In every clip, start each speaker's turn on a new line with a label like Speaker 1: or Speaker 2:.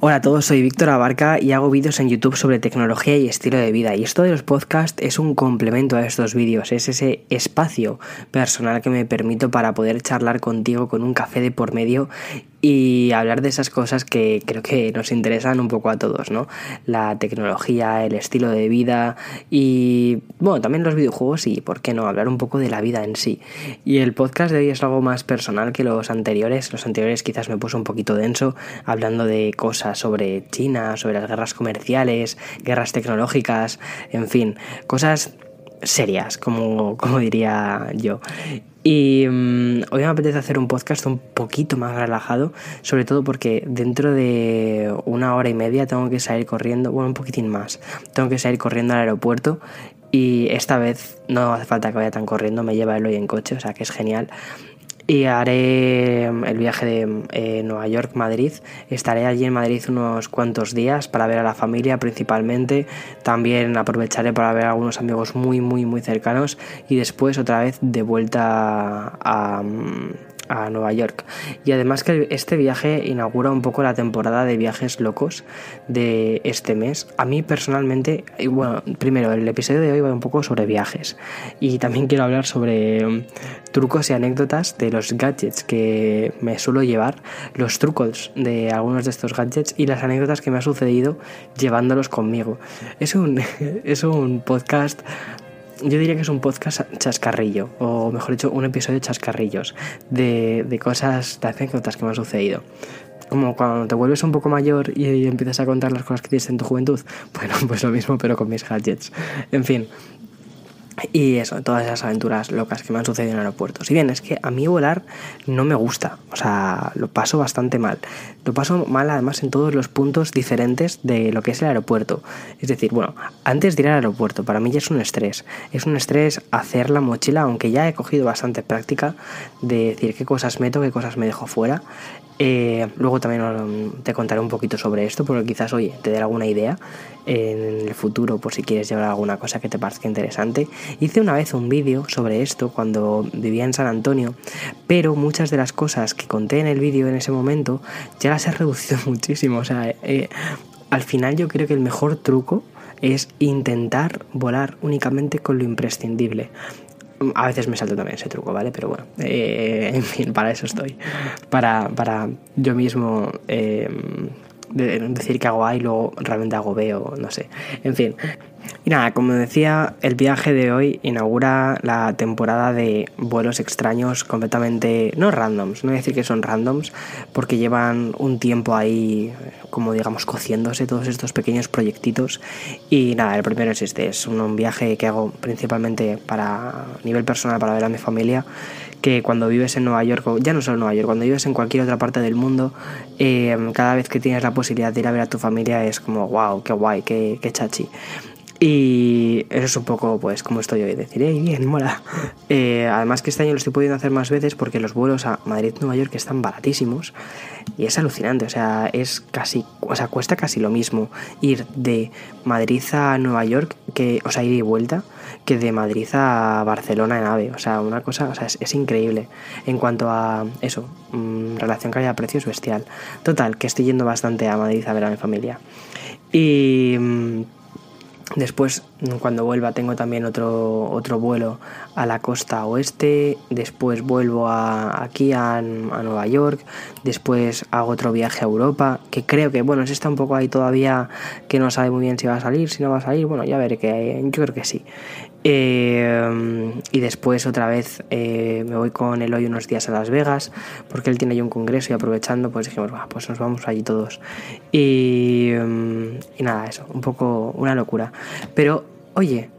Speaker 1: Hola a todos, soy Víctor Abarca y hago vídeos en YouTube sobre tecnología y estilo de vida. Y esto de los podcasts es un complemento a estos vídeos, es ese espacio personal que me permito para poder charlar contigo con un café de por medio y hablar de esas cosas que creo que nos interesan un poco a todos, ¿no? La tecnología, el estilo de vida y, bueno, también los videojuegos y, ¿por qué no?, hablar un poco de la vida en sí. Y el podcast de hoy es algo más personal que los anteriores. Los anteriores quizás me puse un poquito denso hablando de cosas sobre China, sobre las guerras comerciales, guerras tecnológicas, en fin, cosas serias, como, como diría yo. Y mm, hoy me apetece hacer un podcast un poquito más relajado, sobre todo porque dentro de una hora y media tengo que salir corriendo, bueno, un poquitín más, tengo que salir corriendo al aeropuerto y esta vez no hace falta que vaya tan corriendo, me lleva él hoy en coche, o sea que es genial y haré el viaje de eh, Nueva York-Madrid. Estaré allí en Madrid unos cuantos días para ver a la familia principalmente. También aprovecharé para ver a algunos amigos muy, muy, muy cercanos y después otra vez de vuelta a a Nueva York. Y además que este viaje inaugura un poco la temporada de viajes locos de este mes. A mí personalmente, bueno, primero el episodio de hoy va un poco sobre viajes y también quiero hablar sobre um, trucos y anécdotas de los gadgets que me suelo llevar, los trucos de algunos de estos gadgets y las anécdotas que me ha sucedido llevándolos conmigo. Es un, es un podcast yo diría que es un podcast chascarrillo, o mejor dicho, un episodio de chascarrillos, de, de cosas, de anécdotas que me han sucedido. Como cuando te vuelves un poco mayor y, empiezas a contar las cosas que tienes en tu juventud. Bueno, pues lo mismo, pero con mis gadgets. En fin, y eso, todas esas aventuras locas que me han sucedido en aeropuertos. Si bien es que a mí volar no me gusta, o sea, lo paso bastante mal. Lo paso mal además en todos los puntos diferentes de lo que es el aeropuerto. Es decir, bueno, antes de ir al aeropuerto, para mí ya es un estrés. Es un estrés hacer la mochila, aunque ya he cogido bastante práctica de decir qué cosas meto, qué cosas me dejo fuera. Eh, luego también te contaré un poquito sobre esto, porque quizás, oye, te dé alguna idea en el futuro por si quieres llevar alguna cosa que te parezca interesante. Hice una vez un vídeo sobre esto cuando vivía en San Antonio, pero muchas de las cosas que conté en el vídeo en ese momento ya las he reducido muchísimo. O sea, eh, al final yo creo que el mejor truco es intentar volar únicamente con lo imprescindible. A veces me salto también ese truco, ¿vale? Pero bueno, eh, en fin, para eso estoy. Para, para yo mismo eh, decir que hago A y luego realmente hago B o no sé. En fin, y nada, como decía, el viaje de hoy inaugura la temporada de vuelos extraños completamente, no randoms, no voy a decir que son randoms, porque llevan un tiempo ahí, como digamos, cociéndose todos estos pequeños proyectitos. Y nada, el primero es este, es un, viaje que hago principalmente para nivel personal, para ver a mi familia que cuando vives en Nueva York, ya no solo en Nueva York, cuando vives en cualquier otra parte del mundo, eh, cada vez que tienes la posibilidad de ir a ver a tu familia es como, wow, qué guay, qué, qué chachi. Y eso es un poco, pues, como estoy hoy, decir, hey, bien, mola. Eh, además que este año lo estoy pudiendo hacer más veces porque los vuelos a Madrid-Nueva York están baratísimos y es alucinante, o sea, es casi, o sea, cuesta casi lo mismo ir de Madrid a Nueva York, que, o sea, ir y vuelta, que de Madrid a Barcelona en AVE, o sea, una cosa, o sea, es, increíble en cuanto a eso, mm, relación calidad-precio es bestial. Total, que estoy yendo bastante a Madrid a ver a mi familia. Y mm, Después, cuando vuelva, tengo también otro, otro vuelo a la costa oeste. Después vuelvo a, aquí a, Nueva York. Después hago otro viaje a Europa. Que creo que, bueno, se está un poco ahí todavía que no sabe muy bien si va a salir, si no va a salir. Bueno, ya veré que yo creo que sí. Eh, y después otra vez eh, me voy con él hoy unos días a Las Vegas porque él tiene ahí un congreso y aprovechando pues dijimos, pues nos vamos allí todos. Y, y nada, eso, un poco una locura. Pero oye,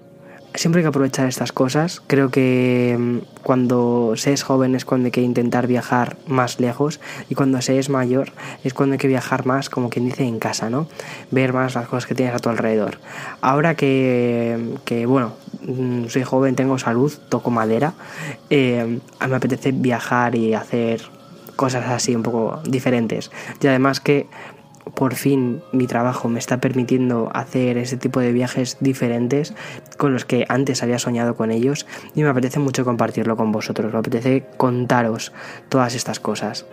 Speaker 1: siempre hay que aprovechar estas cosas. Creo que mm, cuando se es joven es cuando hay que intentar viajar más lejos y cuando se es mayor es cuando hay que viajar más, como quien dice, en casa, ¿no? Ver más las cosas que tienes a tu alrededor. Ahora que, que bueno, mm, soy joven, tengo salud, toco madera, eh, me apetece viajar y hacer cosas así un poco diferentes. Y además que por fin mi trabajo me está permitiendo hacer ese tipo de viajes diferentes con los que antes había soñado con ellos y me apetece mucho compartirlo con vosotros, me apetece contaros todas estas cosas.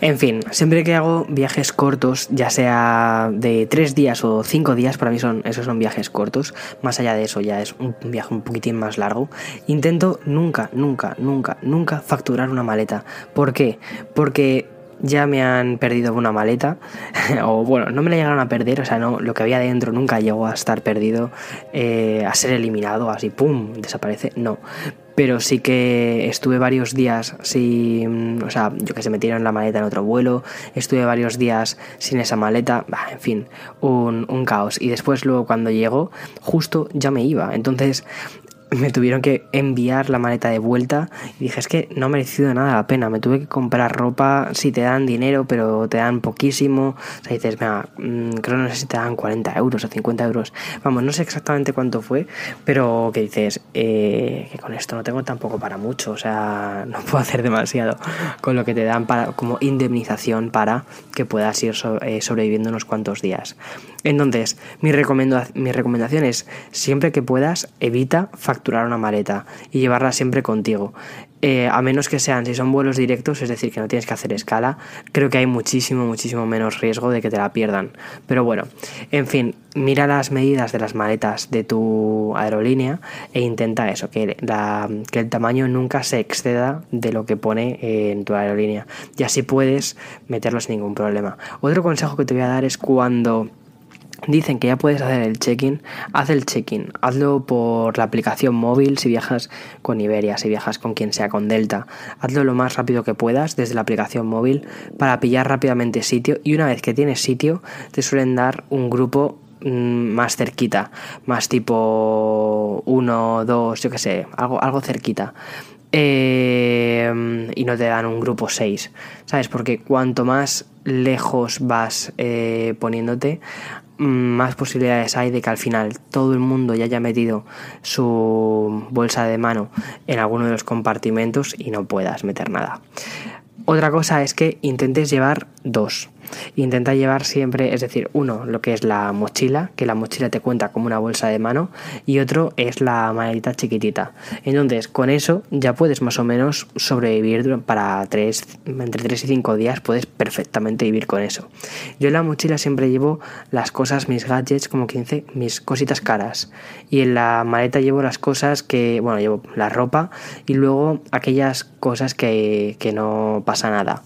Speaker 1: En fin, siempre que hago viajes cortos, ya sea de tres días o cinco días, para mí son esos son viajes cortos. Más allá de eso, ya es un viaje un poquitín más largo. Intento nunca, nunca, nunca, nunca facturar una maleta. ¿Por qué? Porque ya me han perdido una maleta, o bueno, no me la llegaron a perder, o sea, no, lo que había dentro nunca llegó a estar perdido, eh, a ser eliminado, así, ¡pum!, desaparece, no. Pero sí que estuve varios días sin, o sea, yo que se metieron la maleta en otro vuelo, estuve varios días sin esa maleta, en fin, un, un caos. Y después luego cuando llegó, justo ya me iba. Entonces me tuvieron que enviar la maleta de vuelta y dije, es que no ha merecido nada la pena, me tuve que comprar ropa, si te dan dinero, pero te dan poquísimo, o sea, dices, mira, mm, creo no sé si te dan 40 euros o 50 euros, vamos, no sé exactamente cuánto fue, pero que dices, eh, que con esto no tengo tampoco para mucho, o sea, no puedo hacer demasiado con lo que te dan para, como indemnización para que puedas ir eh, sobreviviendo unos cuantos días. Entonces, mi, mi recomendación es, siempre que puedas, evita facturar una maleta y llevarla siempre contigo. Eh, a menos que sean, si son vuelos directos, es decir, que no tienes que hacer escala, creo que hay muchísimo, muchísimo menos riesgo de que te la pierdan. Pero bueno, en fin, mira las medidas de las maletas de tu aerolínea e intenta eso, que, que el tamaño nunca se exceda de lo que pone en tu aerolínea. Y así puedes meterlo sin ningún problema. Otro consejo que te voy a dar es cuando Dicen que ya puedes hacer el check-in. Haz el check-in. Hazlo por la aplicación móvil si viajas con Iberia, si viajas con quien sea, con Delta. Hazlo lo más rápido que puedas desde la aplicación móvil para pillar rápidamente sitio. Y una vez que tienes sitio, te suelen dar un grupo mm, más cerquita, más tipo uno, dos, yo qué sé, algo, algo cerquita. Eh, y no te dan un grupo 6, ¿sabes? Porque cuanto más lejos vas eh, poniéndote, más posibilidades hay de que al final todo el mundo ya haya metido su bolsa de mano en alguno de los compartimentos y no puedas meter nada. Otra cosa es que intentes llevar dos. Intenta llevar siempre, es decir, uno, lo que es la mochila, que la mochila te cuenta como una bolsa de mano, y otro es la maleta chiquitita. Entonces, con eso ya puedes más o menos sobrevivir para tres, entre 3 y 5 días, puedes perfectamente vivir con eso. Yo en la mochila siempre llevo las cosas, mis gadgets, como 15, mis cositas caras. Y en la maleta llevo las cosas que, bueno, llevo la ropa y luego aquellas cosas que, que no pasa nada.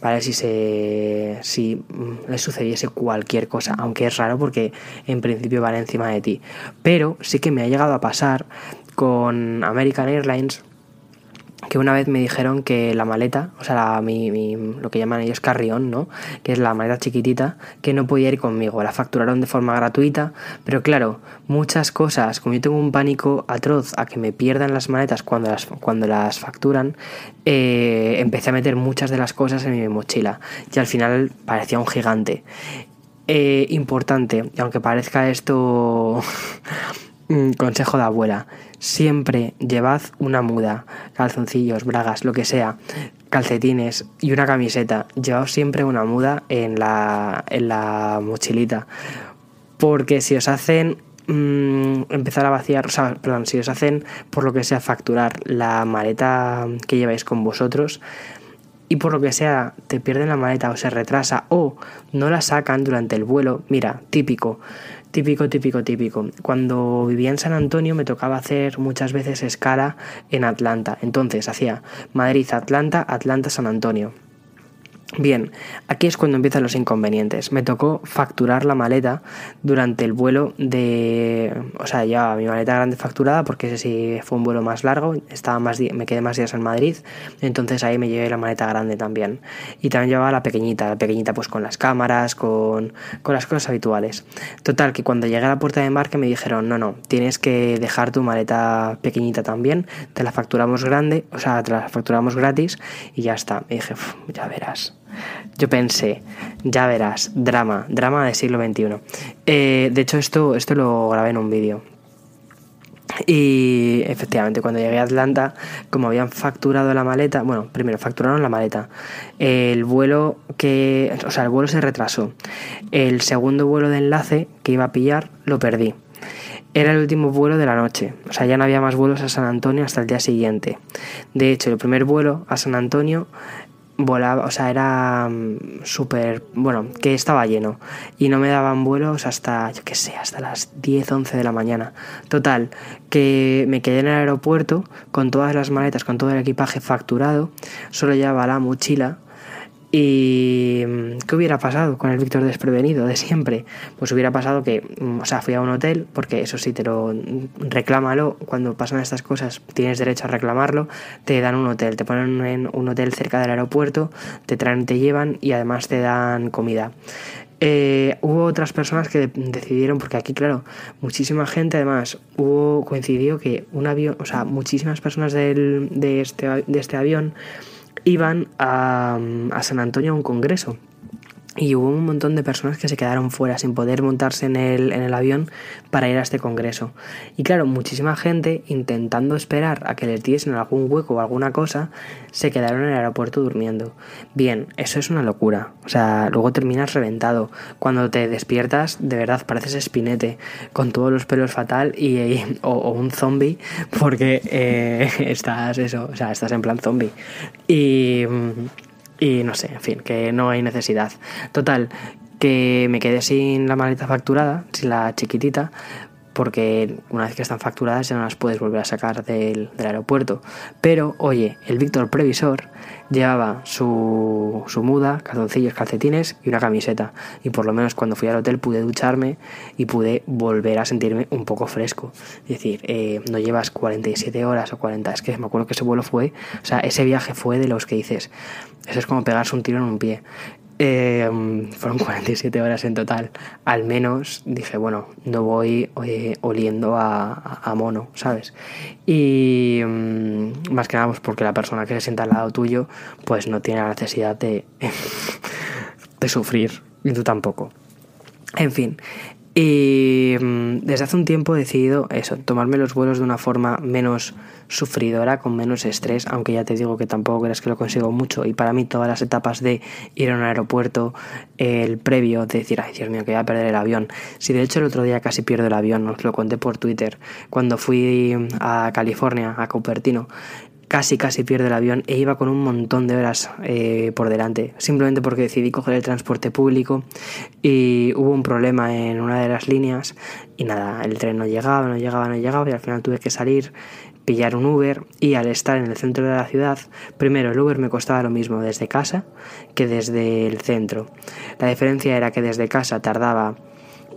Speaker 1: ¿Vale? Si, se, si le sucediese cualquier cosa, aunque es raro porque en principio van encima de ti. Pero sí que me ha llegado a pasar con American Airlines que una vez me dijeron que la maleta, o sea, mi, lo que llaman ellos carrión, ¿no? Que es la maleta chiquitita, que no podía ir conmigo. La facturaron de forma gratuita, pero claro, muchas cosas, como yo tengo un pánico atroz a que me pierdan las maletas cuando las, cuando las facturan, eh, empecé a meter muchas de las cosas en mi mochila y al final parecía un gigante. Eh, importante, aunque parezca esto consejo de abuela, siempre llevad una muda, calzoncillos, bragas, lo que sea, calcetines y una camiseta. Llevad siempre una muda en la, en la mochilita. Porque si os hacen mm, empezar a vaciar, o sea, perdón, si os hacen por lo que sea facturar la maleta que lleváis con vosotros, y por lo que sea te pierden la maleta o se retrasa o no la sacan durante el vuelo, mira, típico, Típico, típico, típico. Cuando vivía en San Antonio me tocaba hacer muchas veces escala en Atlanta. Entonces hacía Madrid, Atlanta, Atlanta, San Antonio. Bien, aquí es cuando empiezan los inconvenientes. Me tocó facturar la maleta durante el vuelo de... O sea, ya mi maleta grande facturada porque ese sí fue un vuelo más largo, estaba más me quedé más días en Madrid, entonces ahí me llevé la maleta grande también. Y también llevaba la pequeñita, la pequeñita pues con las cámaras, con, con las cosas habituales. Total, que cuando llegué a la puerta de embarque me dijeron, no, no, tienes que dejar tu maleta pequeñita también, te la facturamos grande, o sea, te la facturamos gratis y ya está. Me dije, ya verás. Yo pensé, ya verás, drama, drama del siglo XXI. Eh, de hecho, esto, esto lo grabé en un vídeo. Y efectivamente, cuando llegué a Atlanta, como habían facturado la maleta, bueno, primero facturaron la maleta. El vuelo que, o sea, el vuelo se retrasó. El segundo vuelo de enlace que iba a pillar lo perdí. Era el último vuelo de la noche, o sea, ya no había más vuelos a San Antonio hasta el día siguiente. De hecho, el primer vuelo a San Antonio volaba, o sea, era mm, súper, bueno, que estaba lleno y no me daban vuelos hasta, yo qué sé, hasta las 10, 11 de la mañana. Total, que me quedé en el aeropuerto con todas las maletas, con todo el equipaje facturado, solo llevaba la mochila ¿Y qué hubiera pasado con el Víctor desprevenido de siempre? Pues hubiera pasado que, mm, o sea, fui a un hotel, porque eso sí, te lo mm, reclámalo, cuando pasan estas cosas tienes derecho a reclamarlo, te dan un hotel, te ponen en un hotel cerca del aeropuerto, te traen, te llevan y además te dan comida. Eh, hubo otras personas que decidieron, porque aquí, claro, muchísima gente, además, hubo, coincidió que un avión, o sea, muchísimas personas del, de, este, de este avión iban a, a San Antonio a un congreso. Y hubo un montón de personas que se quedaron fuera sin poder montarse en el, en el, avión para ir a este congreso. Y claro, muchísima gente intentando esperar a que les diesen algún hueco o alguna cosa, se quedaron en el aeropuerto durmiendo. Bien, eso es una locura. O sea, luego terminas reventado. Cuando te despiertas, de verdad, pareces espinete, con todos los pelos fatal y, o, un zombie, porque eh, estás eso, o sea, estás en plan zombie. Y y no sé, en fin, que no hay necesidad. Total, que me quedé sin la maleta facturada, sin la chiquitita, porque una vez que están facturadas ya no las puedes volver a sacar del, aeropuerto. Pero, oye, el Víctor Previsor llevaba su, su, muda, calzoncillos, calcetines y una camiseta. Y por lo menos cuando fui al hotel pude ducharme y pude volver a sentirme un poco fresco. Es decir, eh, no llevas 47 horas o 40, es que me acuerdo que ese vuelo fue, o sea, ese viaje fue de los que dices, eso es como pegarse un tiro en un pie. Eh, fueron 47 horas en total. Al menos dije, bueno, no voy eh, oliendo a, mono, ¿sabes? Y mm, más que nada pues porque la persona que se sienta al lado tuyo pues no tiene la necesidad de, de sufrir y tú tampoco. En fin, y mm, desde hace un tiempo he decidido eso, tomarme los vuelos de una forma menos sufridora, con menos estrés, aunque ya te digo que tampoco creas que lo consigo mucho. Y para mí todas las etapas de ir a un aeropuerto, el previo, de decir, ay Dios mío, que voy a perder el avión. Si de hecho el otro día casi pierdo el avión, os lo conté por Twitter, cuando fui a California, a Cupertino, casi casi pierde el avión e iba con un montón de horas eh, por delante, simplemente porque decidí coger el transporte público y hubo un problema en una de las líneas y nada, el tren no llegaba, no llegaba, no llegaba y al final tuve que salir, pillar un Uber y al estar en el centro de la ciudad, primero el Uber me costaba lo mismo desde casa que desde el centro. La diferencia era que desde casa tardaba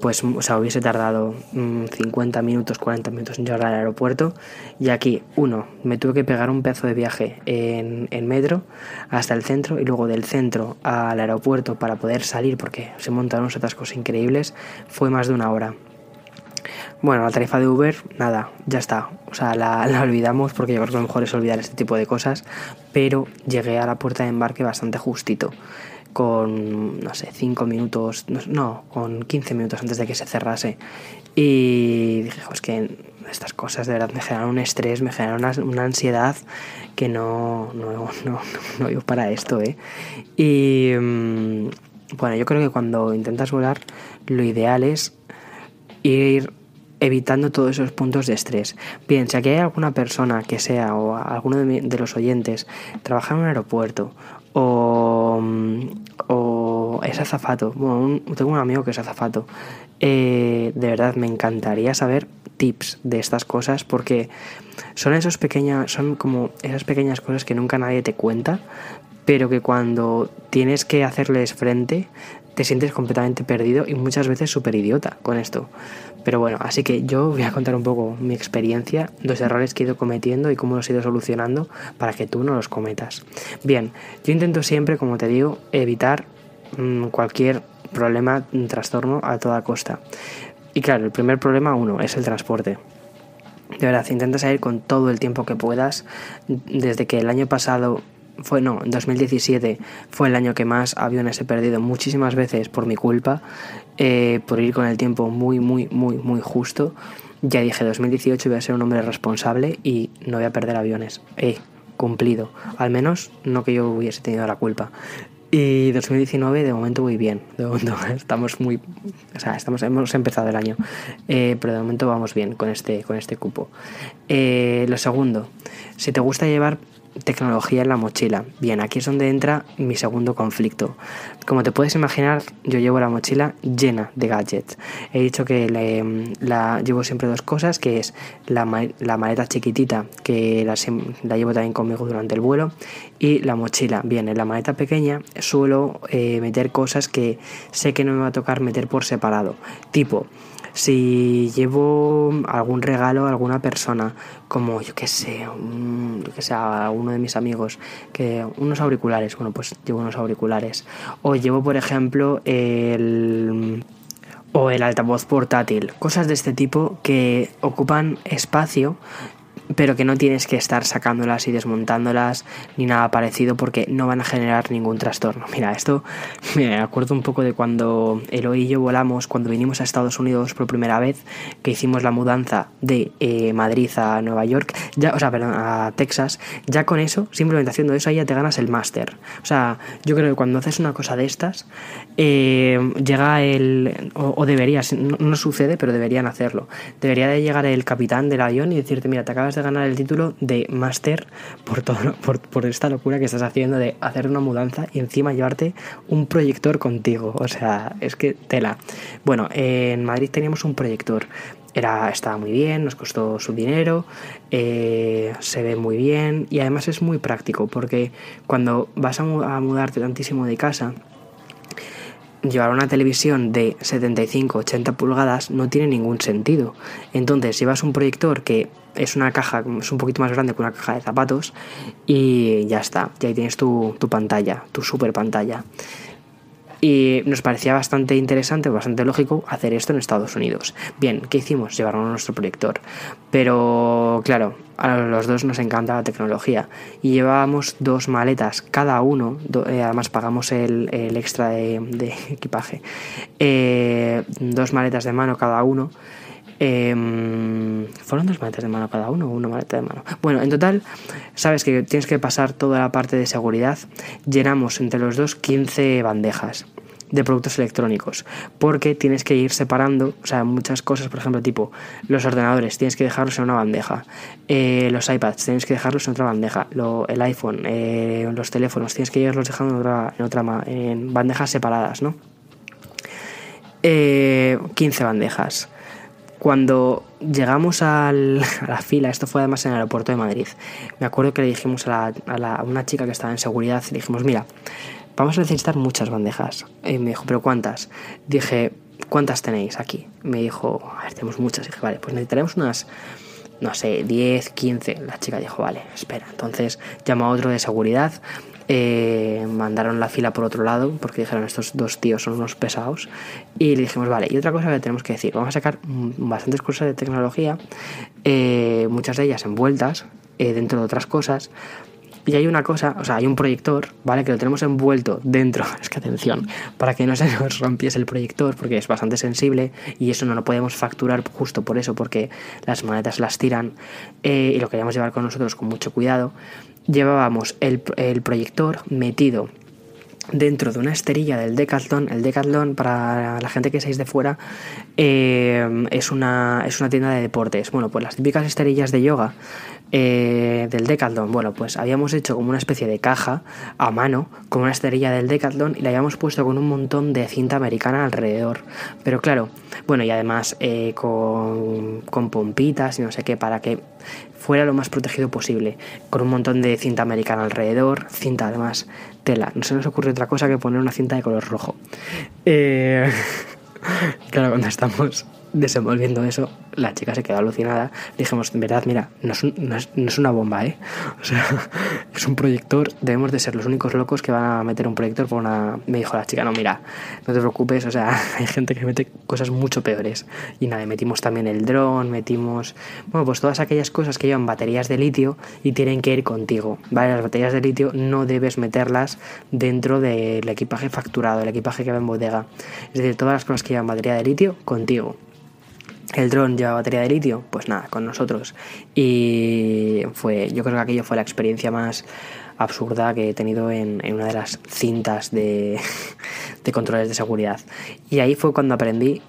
Speaker 1: pues o sea, hubiese tardado 50 mm, minutos, 40 minutos en llegar al aeropuerto. Y aquí, uno, me tuve que pegar un pedazo de viaje en, metro hasta el centro y luego del centro al aeropuerto para poder salir, porque se montaron otras cosas increíbles, fue más de una hora. Bueno, la tarifa de Uber, nada, ya está. O sea, la, la, olvidamos porque yo creo que lo mejor es olvidar este tipo de cosas. Pero llegué a la puerta de embarque bastante justito con, no sé, 5 minutos, no, con 15 minutos antes de que se cerrase. Y dije, es que estas cosas de verdad me generan un estrés, me generan una, una ansiedad que no, no, no, no, no para esto, ¿eh? Y mm, bueno, yo creo que cuando intentas volar, lo ideal es ir evitando todos esos puntos de estrés. Bien, si aquí hay alguna persona que sea o alguno de, mi, de los oyentes trabaja en un aeropuerto o, o es azafato. Bueno, tengo un amigo que es azafato. Eh, de verdad, me encantaría saber tips de estas cosas porque son esos pequeñas, son como esas pequeñas cosas que nunca nadie te cuenta, pero que cuando tienes que hacerles frente te sientes completamente perdido y muchas veces súper idiota con esto. Pero bueno, así que yo voy a contar un poco mi experiencia, los errores que he ido cometiendo y cómo los he ido solucionando para que tú no los cometas. Bien, yo intento siempre, como te digo, evitar mmm, cualquier problema, trastorno a toda costa. Y claro, el primer problema, uno, es el transporte. De verdad, intenta salir con todo el tiempo que puedas. Desde que el año pasado fue no, 2017 fue el año que más aviones he perdido muchísimas veces por mi culpa, eh, por ir con el tiempo muy, muy, muy, muy justo. Ya dije, 2018 voy a ser un hombre responsable y no voy a perder aviones. He cumplido, al menos no que yo hubiese tenido la culpa. Y 2019 de momento muy bien, de momento estamos muy, o sea, estamos, hemos empezado el año, eh, pero de momento vamos bien con este, con este cupo. Eh, lo segundo, si te gusta llevar tecnología en la mochila. Bien, aquí es donde entra mi segundo conflicto. Como te puedes imaginar, yo llevo la mochila llena de gadgets. He dicho que llevo siempre dos cosas, que es la, maleta chiquitita, que la, la, llevo también conmigo durante el vuelo, y la mochila. Bien, en la maleta pequeña suelo eh, meter cosas que sé que no me va a tocar meter por separado. Tipo, si llevo algún regalo a alguna persona, como yo que sé, que sea uno de mis amigos, que unos auriculares, bueno, pues llevo unos auriculares. O llevo, por ejemplo, el o el altavoz portátil, cosas de este tipo que ocupan espacio pero que no tienes que estar sacándolas y desmontándolas ni nada parecido porque no van a generar ningún trastorno. Mira, esto me acuerdo un poco de cuando Eloy y yo volamos, cuando vinimos a Estados Unidos por primera vez, que hicimos la mudanza de eh, Madrid a Nueva York, ya, o sea, perdón, a Texas, ya con eso, simplemente haciendo eso, ahí ya te ganas el máster. O sea, yo creo que cuando haces una cosa de estas, eh, llega el, o, deberías, no, no, sucede, pero deberían hacerlo, debería de llegar el capitán del avión y decirte, mira, te acabas de ganar el título de máster por, todo, por, esta locura que estás haciendo de hacer una mudanza y encima llevarte un proyector contigo. O sea, es que tela. Bueno, en Madrid teníamos un proyector. Era, estaba muy bien, nos costó su dinero, eh, se ve muy bien y además es muy práctico porque cuando vas a mudarte tantísimo de casa, llevar una televisión de 75-80 pulgadas no tiene ningún sentido. Entonces llevas un proyector que es una caja, es un poquito más grande que una caja de zapatos y ya está, y ahí tienes tu, tu pantalla, tu super pantalla. Y nos parecía bastante interesante, bastante lógico hacer esto en Estados Unidos. Bien, ¿qué hicimos? Llevarnos nuestro proyector. Pero claro, a los dos nos encanta la tecnología. Y llevábamos dos maletas cada uno, eh, además pagamos el, extra de, equipaje. Eh, dos maletas de mano cada uno. Em, ¿Fueron dos maletas de mano cada uno o una maleta de mano? Bueno, en total, sabes que tienes que pasar toda la parte de seguridad. Llenamos entre los dos 15 bandejas de productos electrónicos, porque tienes que ir separando, o sea, muchas cosas, por ejemplo, tipo los ordenadores, tienes que dejarlos en una bandeja, eh, los iPads, tienes que dejarlos en otra bandeja, el iPhone, eh, los teléfonos, tienes que irlos dejando en otra, en, bandejas separadas, ¿no? 15 eh, bandejas. Cuando llegamos a la fila, esto fue además en el aeropuerto de Madrid, me acuerdo que le dijimos a, a una chica que estaba en seguridad, le dijimos, mira, vamos a necesitar muchas bandejas. Y me dijo, ¿pero cuántas? Dije, ¿cuántas tenéis aquí? Me dijo, a tenemos muchas. dije, vale, pues necesitaremos unas, no sé, 10, 15. La chica dijo, vale, espera. Entonces llamó a otro de seguridad. Eh, mandaron la fila por otro lado porque dijeron estos dos tíos son unos pesados y le dijimos vale y otra cosa que tenemos que decir vamos a sacar bastantes cosas de tecnología eh, muchas de ellas envueltas eh, dentro de otras cosas y hay una cosa, o sea, hay un proyector, ¿vale? Que lo tenemos envuelto dentro, es que atención, para que no se nos rompiese el proyector, porque es bastante sensible y eso no lo podemos facturar justo por eso, porque las maletas las tiran eh, y lo queríamos llevar con nosotros con mucho cuidado. Llevábamos el, el proyector metido dentro de una esterilla del Decathlon. El Decathlon, para la gente que seáis de fuera, eh, es, una, es una tienda de deportes. Bueno, pues las típicas esterillas de yoga eh, del Decathlon, bueno, pues habíamos hecho como una especie de caja a mano con una esterilla del Decathlon y la habíamos puesto con un montón de cinta americana alrededor. Pero claro, bueno, y además eh, con, con pompitas y no sé qué, para que fuera lo más protegido posible, con un montón de cinta americana alrededor, cinta además tela. No se nos ocurre otra cosa que poner una cinta de color rojo. Eh, claro, cuando estamos desenvolviendo eso, la chica se quedó alucinada. dijimos, en verdad, mira, no es, no, es, una bomba, ¿eh? O sea, es un proyector, debemos de ser los únicos locos que van a meter un proyector por una... Me dijo la chica, no, mira, no te preocupes, o sea, hay gente que mete cosas mucho peores. Y nada, metimos también el dron, metimos, bueno, pues todas aquellas cosas que llevan baterías de litio y tienen que ir contigo, ¿vale? Las baterías de litio no debes meterlas dentro del equipaje facturado, el equipaje que va en bodega. Es decir, todas las cosas que llevan batería de litio, contigo. El dron lleva batería de litio, pues nada, con nosotros. Y fue, yo creo que aquello fue la experiencia más absurda que he tenido en, una de las cintas de, de controles de seguridad. Y ahí fue cuando aprendí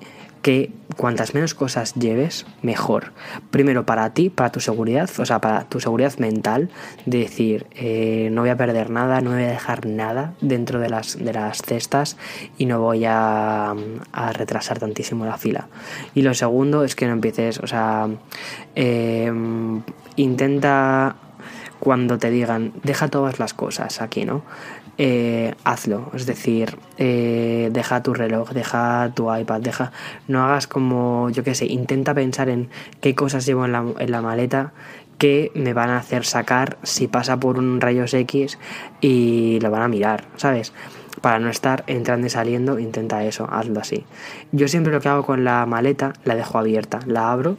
Speaker 1: que cuantas menos cosas lleves, mejor. Primero para ti, para tu seguridad, o sea, para tu seguridad mental, de decir, eh, no voy a perder nada, no voy a dejar nada dentro de las, de las cestas y no voy a, retrasar tantísimo la fila. Y lo segundo es que no empieces, o sea, em, intenta cuando te digan, deja todas las cosas aquí, ¿no? Eh, hazlo. Es decir, eh, deja tu reloj, deja tu iPad, deja. No hagas como, yo qué sé, intenta pensar en qué cosas llevo en la, en la maleta que me van a hacer sacar si pasa por un rayos X y lo van a mirar, ¿sabes? Para no estar entrando y saliendo, intenta eso, hazlo así. Yo siempre lo que hago con la maleta, la dejo abierta, la abro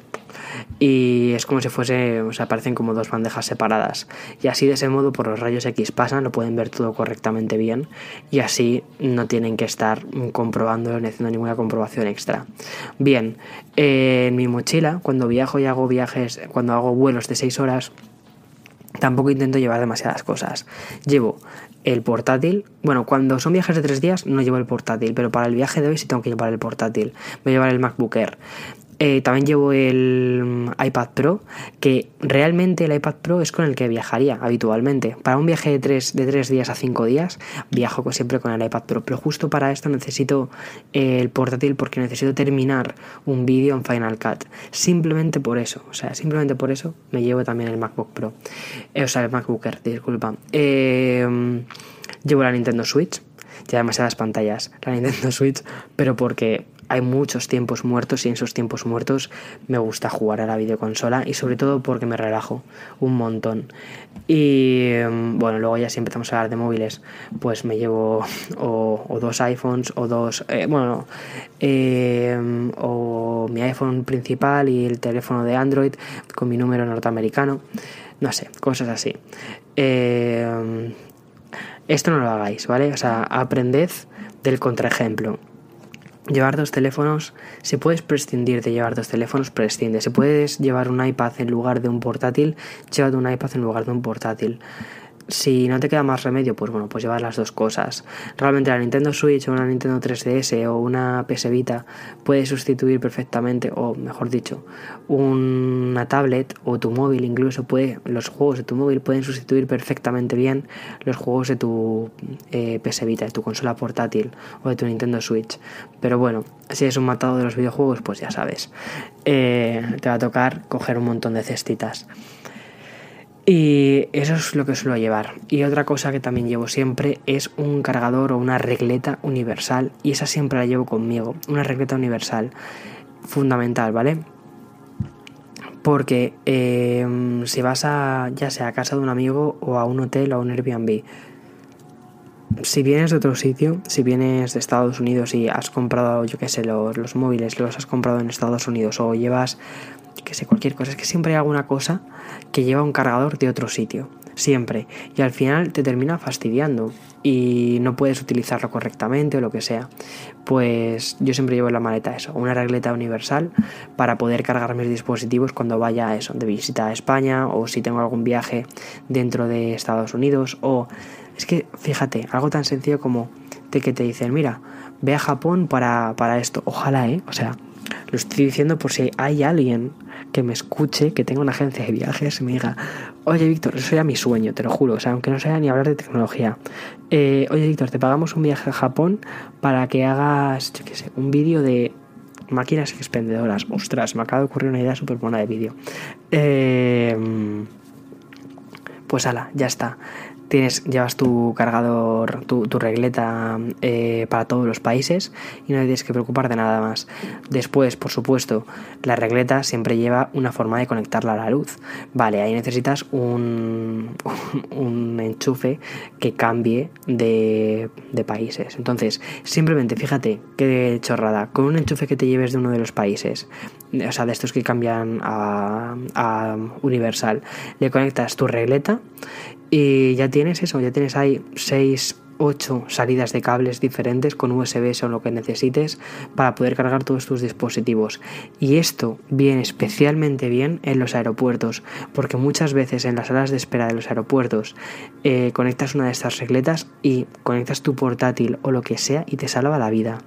Speaker 1: y es como si fuese, o sea, parecen como dos bandejas separadas. Y así de ese modo por los rayos X pasan, lo pueden ver todo correctamente bien y así no tienen que estar comprobando ni haciendo ninguna comprobación extra. Bien, en mi mochila, cuando viajo y hago viajes, cuando hago vuelos de 6 horas, tampoco intento llevar demasiadas cosas. Llevo el portátil. Bueno, cuando son viajes de tres días no llevo el portátil, pero para el viaje de hoy sí tengo que llevar el portátil. Voy a llevar el MacBook Air. Eh, también llevo el mm, iPad Pro, que realmente el iPad Pro es con el que viajaría habitualmente. Para un viaje de 3 de tres días a 5 días, viajo siempre con el iPad Pro. Pero justo para esto necesito eh, el portátil porque necesito terminar un vídeo en Final Cut. Simplemente por eso, o sea, simplemente por eso me llevo también el MacBook Pro. Eh, o sea, el MacBook Air, disculpa. llevo la Nintendo Switch, ya demasiadas pantallas, la Nintendo Switch, pero porque hay muchos tiempos muertos y en esos tiempos muertos me gusta jugar a la videoconsola y sobre todo porque me relajo un montón. Y mm, bueno, luego ya si empezamos a hablar de móviles, pues me llevo o, dos iPhones o dos, eh, bueno, eh, o mi iPhone principal y el teléfono de Android con mi número norteamericano, no sé, cosas así. Eh, esto no lo hagáis, ¿vale? O sea, aprended del contraejemplo Llevar dos teléfonos, si puedes prescindir de llevar dos teléfonos, prescinde. Si puedes llevar un iPad en lugar de un portátil, llévate un iPad en lugar de un portátil si no te queda más remedio, pues bueno, pues llevar las dos cosas. Realmente la Nintendo Switch o una Nintendo 3DS o una PS Vita puede sustituir perfectamente, o mejor dicho, una tablet o tu móvil incluso puede, los juegos de tu móvil pueden sustituir perfectamente bien los juegos de tu eh, PS Vita, de tu consola portátil o de tu Nintendo Switch. Pero bueno, si es un matado de los videojuegos, pues ya sabes, eh, te va a tocar coger un montón de cestitas. Y eso es lo que suelo llevar. Y otra cosa que también llevo siempre es un cargador o una regleta universal. Y esa siempre la llevo conmigo. Una regleta universal. Fundamental, ¿vale? Porque eh, si vas a ya sea a casa de un amigo o a un hotel o a un Airbnb, si vienes de otro sitio, si vienes de Estados Unidos y has comprado, yo qué sé, los, los móviles, los has comprado en Estados Unidos o llevas que sé, cualquier cosa. Es que siempre hay alguna cosa que lleva un cargador de otro sitio. Siempre. Y al final te termina fastidiando y no puedes utilizarlo correctamente o lo que sea. Pues yo siempre llevo en la maleta eso, una regleta universal para poder cargar mis dispositivos cuando vaya a eso, de visita a España o si tengo algún viaje dentro de Estados Unidos o es que fíjate, algo tan sencillo como de que te dicen, mira, ve a Japón para, para esto. Ojalá, ¿eh? O sea, lo estoy diciendo por si hay alguien que me escuche, que tenga una agencia de viajes y me diga, oye Víctor, eso era mi sueño, te lo juro, o sea, aunque no sea ni hablar de tecnología. Eh, oye Víctor, te pagamos un viaje a Japón para que hagas, yo qué sé, un vídeo de máquinas expendedoras. Ostras, me acaba de ocurrir una idea súper buena de vídeo. Eh, pues ala, ya está tienes, llevas tu cargador, tu, regleta eh, para todos los países y no tienes que preocupar de nada más. Después, por supuesto, la regleta siempre lleva una forma de conectarla a la luz. Vale, ahí necesitas un, un, enchufe que cambie de, de, países. Entonces, simplemente fíjate qué chorrada, con un enchufe que te lleves de uno de los países, o sea, de estos que cambian a, a Universal, le conectas tu regleta y ya tienes eso, ya tienes ahí 6, 8 salidas de cables diferentes con USB o lo que necesites para poder cargar todos tus dispositivos. Y esto viene especialmente bien en los aeropuertos, porque muchas veces en las salas de espera de los aeropuertos eh, conectas una de estas regletas y conectas tu portátil o lo que sea y te salva la vida.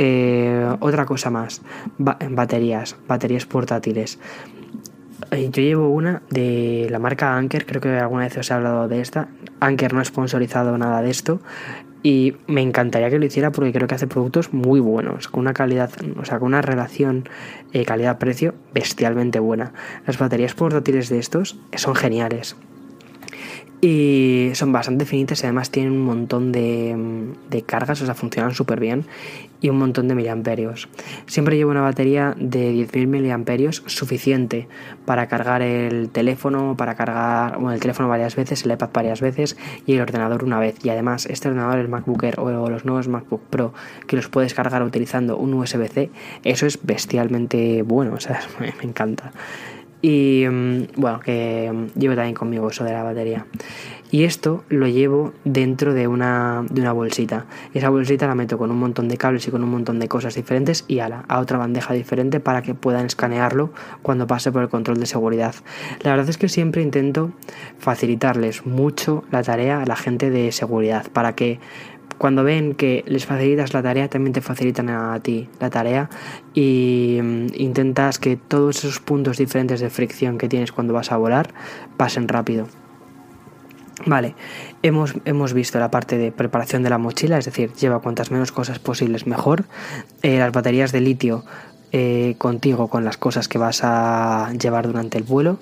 Speaker 1: Eh, otra cosa más, baterías, baterías portátiles. Eh, yo llevo una de la marca Anker, creo que alguna vez os he hablado de esta. Anker no ha sponsorizado nada de esto y me encantaría que lo hiciera porque creo que hace productos muy buenos, con una calidad, o sea, con una relación eh, calidad-precio bestialmente buena. Las baterías portátiles de estos son geniales. Y son bastante finitas y además tienen un montón de, de cargas, o sea, funcionan súper bien y un montón de miliamperios. Siempre llevo una batería de 10.000 miliamperios suficiente para cargar el teléfono, para cargar bueno, el teléfono varias veces, el iPad varias veces y el ordenador una vez. Y además este ordenador, el MacBook Air o los nuevos MacBook Pro, que los puedes cargar utilizando un USB-C, eso es bestialmente bueno, o sea, me encanta. Y mm, bueno, que mm, llevo también conmigo eso de la batería. Y esto lo llevo dentro de una, de una bolsita. Esa bolsita la meto con un montón de cables y con un montón de cosas diferentes y ala, a otra bandeja diferente para que puedan escanearlo cuando pase por el control de seguridad. La verdad es que siempre intento facilitarles mucho la tarea a la gente de seguridad para que cuando ven que les facilitas la tarea, también te facilitan a ti la tarea y mm, intentas que todos esos puntos diferentes de fricción que tienes cuando vas a volar pasen rápido. Vale, hemos, hemos, visto la parte de preparación de la mochila, es decir, lleva cuantas menos cosas posibles mejor. Eh, las baterías de litio eh, contigo con las cosas que vas a llevar durante el vuelo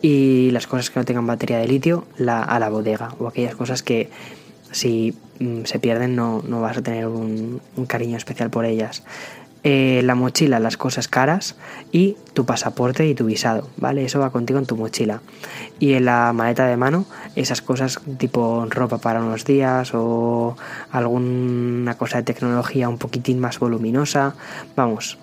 Speaker 1: y las cosas que no tengan batería de litio a la bodega o aquellas cosas que si mm, se pierden no, vas a tener un, cariño especial por ellas. Eh, la mochila, las cosas caras y tu pasaporte y tu visado, ¿vale? Eso va contigo en tu mochila. Y en la maleta de mano, esas cosas tipo ropa para unos días o alguna cosa de tecnología un poquitín más voluminosa, vamos.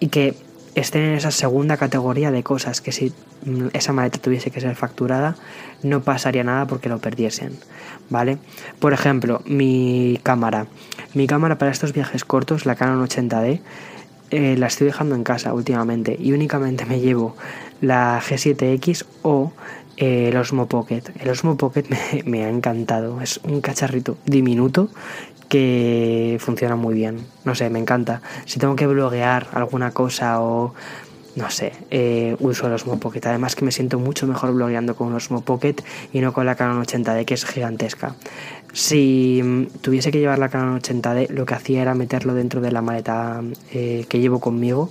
Speaker 1: y que estén en esa segunda categoría de cosas que si mm, esa maleta tuviese que ser facturada, no pasaría nada porque lo perdiesen. ¿vale? Por ejemplo, mi cámara. Mi cámara para estos viajes cortos, la Canon 80D, eh, la estoy dejando en casa últimamente y únicamente me llevo la G7X o eh, el Osmo Pocket. El Osmo Pocket me, ha encantado. Es un cacharrito diminuto que funciona muy bien. No sé, me encanta. Si tengo que bloguear alguna cosa o no sé, eh, uso el Osmo Pocket. Además que me siento mucho mejor blogueando con un Osmo Pocket y no con la Canon 80D que es gigantesca. Si mm, tuviese que llevar la Canon 80D, lo que hacía era meterlo dentro de la maleta eh, que llevo conmigo,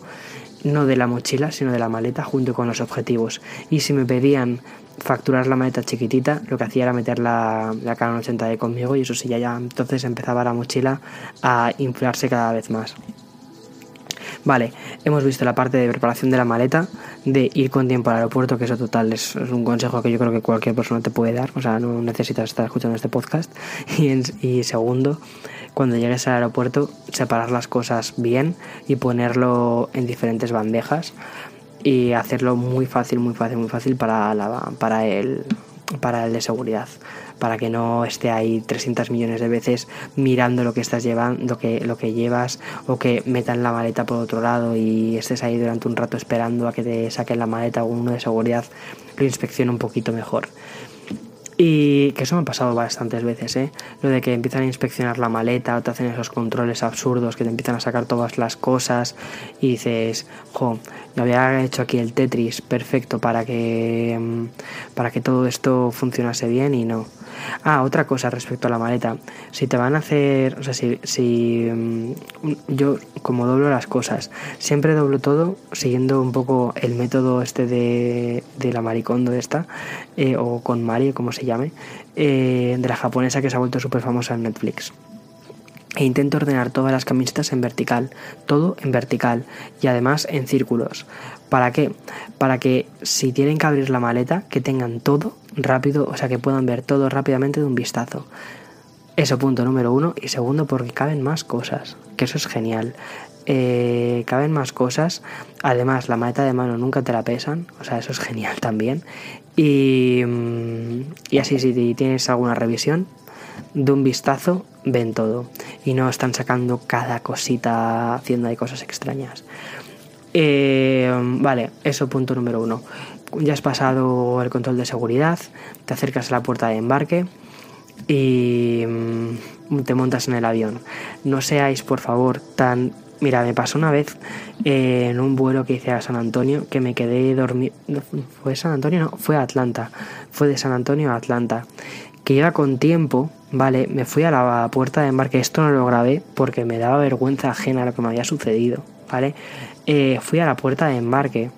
Speaker 1: no de la mochila, sino de la maleta junto con los objetivos. Y si me pedían facturar la maleta chiquitita, lo que hacía era meter la, la Canon 80D conmigo y eso sí, ya, entonces empezaba la mochila a inflarse cada vez más. Vale, hemos visto la parte de preparación de la maleta, de ir con tiempo al aeropuerto, que eso total es, un consejo que yo creo que cualquier persona te puede dar, o sea, no necesitas estar escuchando este podcast. Y, y segundo, cuando llegues al aeropuerto, separar las cosas bien y ponerlo en diferentes bandejas y hacerlo muy fácil, muy fácil, muy fácil para, la, para, el, para el de seguridad para que no esté ahí 300 millones de veces mirando lo que estás llevando, lo que, lo que llevas o que metan la maleta por otro lado y estés ahí durante un rato esperando a que te saquen la maleta o uno de seguridad lo inspeccione un poquito mejor. Y que eso me ha pasado bastantes veces, ¿eh? Lo de que empiezan a inspeccionar la maleta te hacen esos controles absurdos que te empiezan a sacar todas las cosas y dices, jo, yo había hecho aquí el Tetris perfecto para que, mm, para que todo esto funcionase bien y no. Ah, otra cosa respecto a la maleta. Si te van a hacer, o sea, si, si mm, yo como doblo las cosas, siempre doblo todo siguiendo un poco el método este de, de la maricondo esta, eh, o con Mari, como se llame, eh, de la japonesa que se ha vuelto súper famosa en Netflix e intento ordenar todas las camisetas en vertical, todo en vertical y además en círculos. ¿Para qué? Para que si tienen que abrir la maleta, que tengan todo rápido, o sea, que puedan ver todo rápidamente de un vistazo. Eso punto número uno. Y segundo, porque caben más cosas, que eso es genial. Eh, caben más cosas. Además, la maleta de mano nunca te la pesan, o sea, eso es genial también. Y, mm, y así, si tienes alguna revisión, de un vistazo ven todo y no están sacando cada cosita haciendo ahí cosas extrañas. Eh, vale, eso punto número uno. Ya has pasado el control de seguridad, te acercas a la puerta de embarque y mm, te montas en el avión. No seáis, por favor, tan Mira, me pasó una vez eh, en un vuelo que hice a San Antonio que me quedé dormido. ¿Fue San Antonio? No, fue a Atlanta. Fue de San Antonio a Atlanta. Que iba con tiempo, ¿vale? Me fui a la puerta de embarque. Esto no lo grabé porque me daba vergüenza ajena lo que me había sucedido, ¿vale? Eh, fui a la puerta de embarque.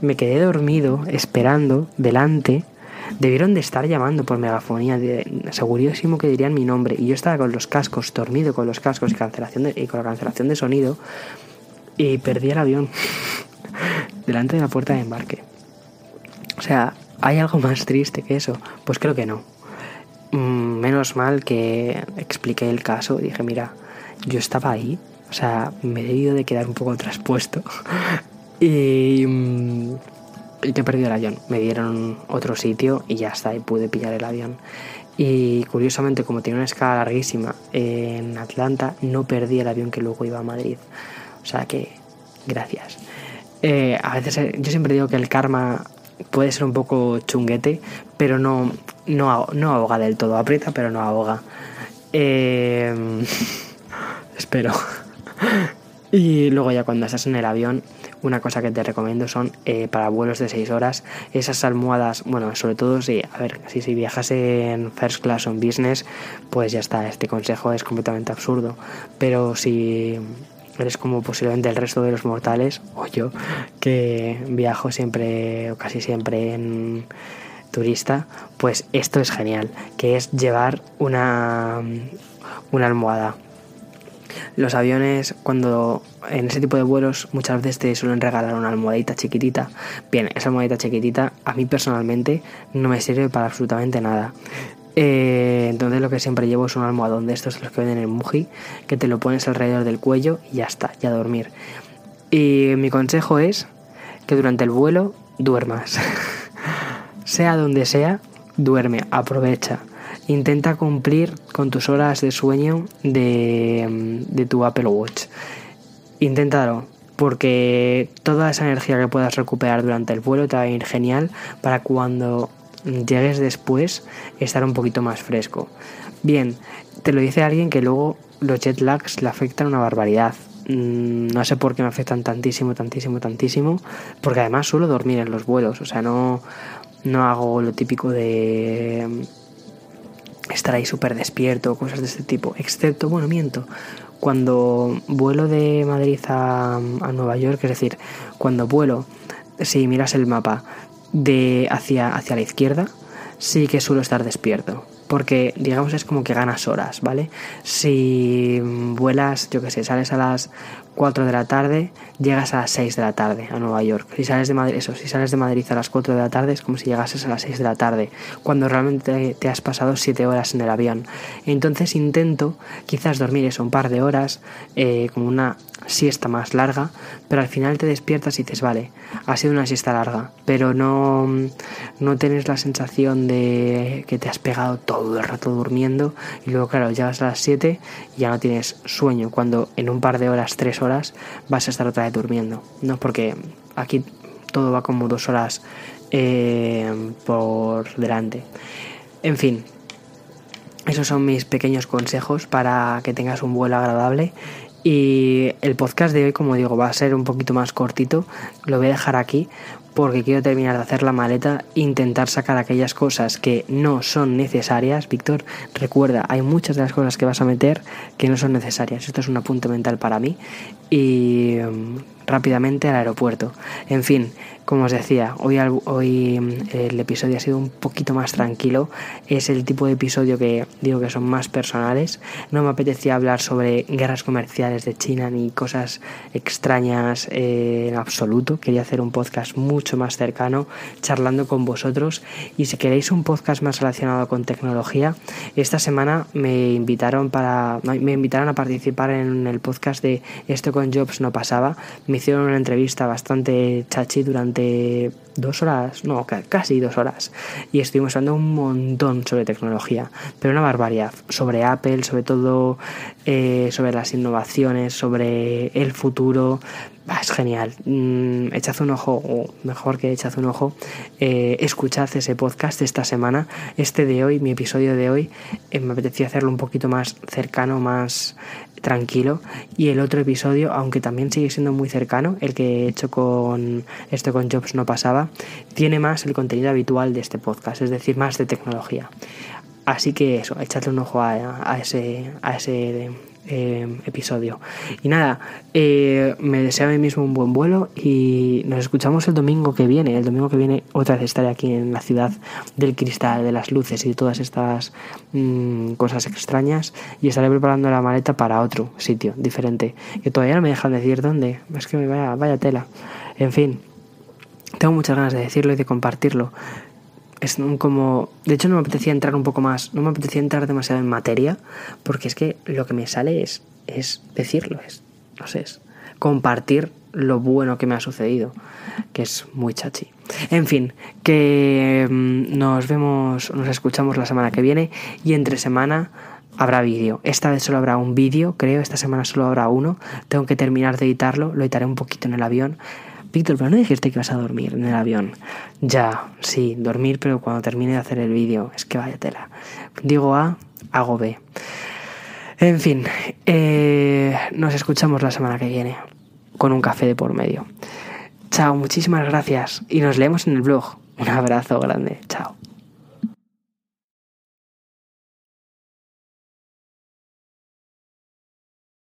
Speaker 1: Me quedé dormido esperando delante Debieron de estar llamando por megafonía, segurísimo que dirían mi nombre. Y yo estaba con los cascos, dormido con los cascos y, cancelación y con la cancelación de sonido. Y perdí el avión delante de la puerta de embarque. O sea, ¿hay algo más triste que eso? Pues creo que no. Mm, menos mal que expliqué el caso. Dije, mira, yo estaba ahí. O sea, me he debido de quedar un poco traspuesto. y mm, yo perdido el avión. Me dieron otro sitio y ya está, y pude pillar el avión. Y curiosamente, como tiene una escala larguísima en Atlanta, no perdí el avión que luego iba a Madrid. O sea que, gracias. Eh, a veces eh, yo siempre digo que el karma puede ser un poco chunguete, pero no, no, no ahoga del todo. Aprieta, pero no ahoga. Eh, espero. y luego ya cuando estás en el avión una cosa que te recomiendo son eh, para vuelos de 6 horas esas almohadas, bueno, sobre todo si, a ver, si, si viajas en first class o en business, pues ya está, este consejo es completamente absurdo, pero si eres como posiblemente el resto de los mortales, o yo, que viajo siempre o casi siempre en turista, pues esto es genial, que es llevar una, una almohada los aviones, cuando en ese tipo de vuelos, muchas veces te suelen regalar una almohadita chiquitita. Bien, esa almohadita chiquitita a mí personalmente no me sirve para absolutamente nada. Eh, entonces lo que siempre llevo es un almohadón de estos, los que venden en Muji, que te lo pones alrededor del cuello y ya está, ya dormir. Y mi consejo es que durante el vuelo duermas. sea donde sea, duerme, aprovecha intenta cumplir con tus horas de sueño de, de tu Apple Watch. Inténtalo, porque toda esa energía que puedas recuperar durante el vuelo te va a ir genial para cuando llegues después estar un poquito más fresco. Bien, te lo dice alguien que luego los jet lags le afectan una barbaridad. Mm, no sé por qué me afectan tantísimo, tantísimo, tantísimo, porque además suelo dormir en los vuelos, o sea, no, no hago lo típico de estar ahí súper despierto, cosas de este tipo. Excepto, bueno, miento, cuando vuelo de Madrid a, a Nueva York, es decir, cuando vuelo, si miras el mapa de hacia, hacia la izquierda, sí que suelo estar despierto porque digamos es como que ganas horas, ¿vale? Si vuelas, yo que sé, sales a las 4 de la tarde, llegas a las 6 de la tarde a Nueva York. Si sales de Madrid, eso, si sales de Madrid a las 4 de la tarde es como si llegases a las 6 de la tarde, cuando realmente te has pasado 7 horas en el avión. Entonces intento quizás dormir eso un par de horas, eh, como una siesta más larga, pero al final te despiertas y dices, vale, ha sido una siesta larga, pero no, no tienes la sensación de que te has pegado todo el rato durmiendo y luego, claro, llegas a las 7 y ya no tienes sueño, cuando en un par de horas, 3 horas, vas a estar otra vez durmiendo, ¿no? Porque aquí todo va como dos horas eh, por delante. En fin, esos son mis pequeños consejos para que tengas un vuelo agradable y el podcast de hoy, como digo, va a ser un poquito más cortito. Lo voy a dejar aquí porque quiero terminar de hacer la maleta e intentar sacar aquellas cosas que no son necesarias. Víctor, recuerda, hay muchas de las cosas que vas a meter que no son necesarias. Esto es un apunte mental para mí. Y mm, rápidamente al aeropuerto. En fin, como os decía, hoy, hoy mm, el episodio ha sido un poquito más tranquilo. Es el tipo de episodio que digo que son más personales. No me apetecía hablar sobre guerras comerciales de China ni cosas extrañas eh, en absoluto. Quería hacer un podcast mucho más cercano, charlando con vosotros. Y si queréis un podcast más relacionado con tecnología, esta semana me invitaron para me invitaron a participar en el podcast de Esto con Jobs no pasaba. Me hicieron una entrevista bastante chachi durante dos horas, no, casi dos horas, y estuvimos hablando un montón sobre tecnología, pero una barbaridad, sobre Apple, sobre todo eh, sobre las innovaciones, sobre el futuro, es genial. Mm, echad un ojo, o mejor que echad un ojo, eh, escuchad ese podcast esta semana, este de hoy, mi episodio de hoy, eh, me apetecía hacerlo un poquito más cercano, más tranquilo. Y el otro episodio, aunque también sigue siendo muy cercano, el que he hecho con esto con Jobs no pasaba, tiene más el contenido habitual de este podcast, es decir, más de tecnología. Así que eso, echadle un ojo a, ese, a ese eh, episodio. Y nada, eh, me deseo a mí mismo un buen vuelo y nos escuchamos el domingo que viene. El domingo que viene otra vez estaré aquí en la ciudad del cristal, de las luces y de todas estas mm, cosas extrañas y estaré preparando la maleta para otro sitio diferente. Que todavía no me dejan decir dónde. Es que me vaya, vaya tela. En fin, tengo muchas ganas de decirlo y de compartirlo es como... De hecho no me apetecía entrar un poco más, no me apetecía entrar demasiado en materia, porque es que lo que me sale es, es decirlo, es, no sé, es compartir lo bueno que me ha sucedido, que es muy chachi. En fin, que mm, nos vemos, nos escuchamos la semana que viene y entre semana habrá vídeo. Esta vez solo habrá un vídeo, creo, esta semana solo habrá uno. Tengo que terminar de editarlo, lo editaré un poquito en el avión Víctor, pero no dijiste que ibas a dormir en el avión. Ya, sí, dormir, pero cuando termine de hacer el vídeo. Es que vaya tela. Digo A, hago B. En fin, eh, nos escuchamos la semana que viene con un café de por medio. Chao, muchísimas gracias y nos leemos en el blog. Un abrazo grande. Chao.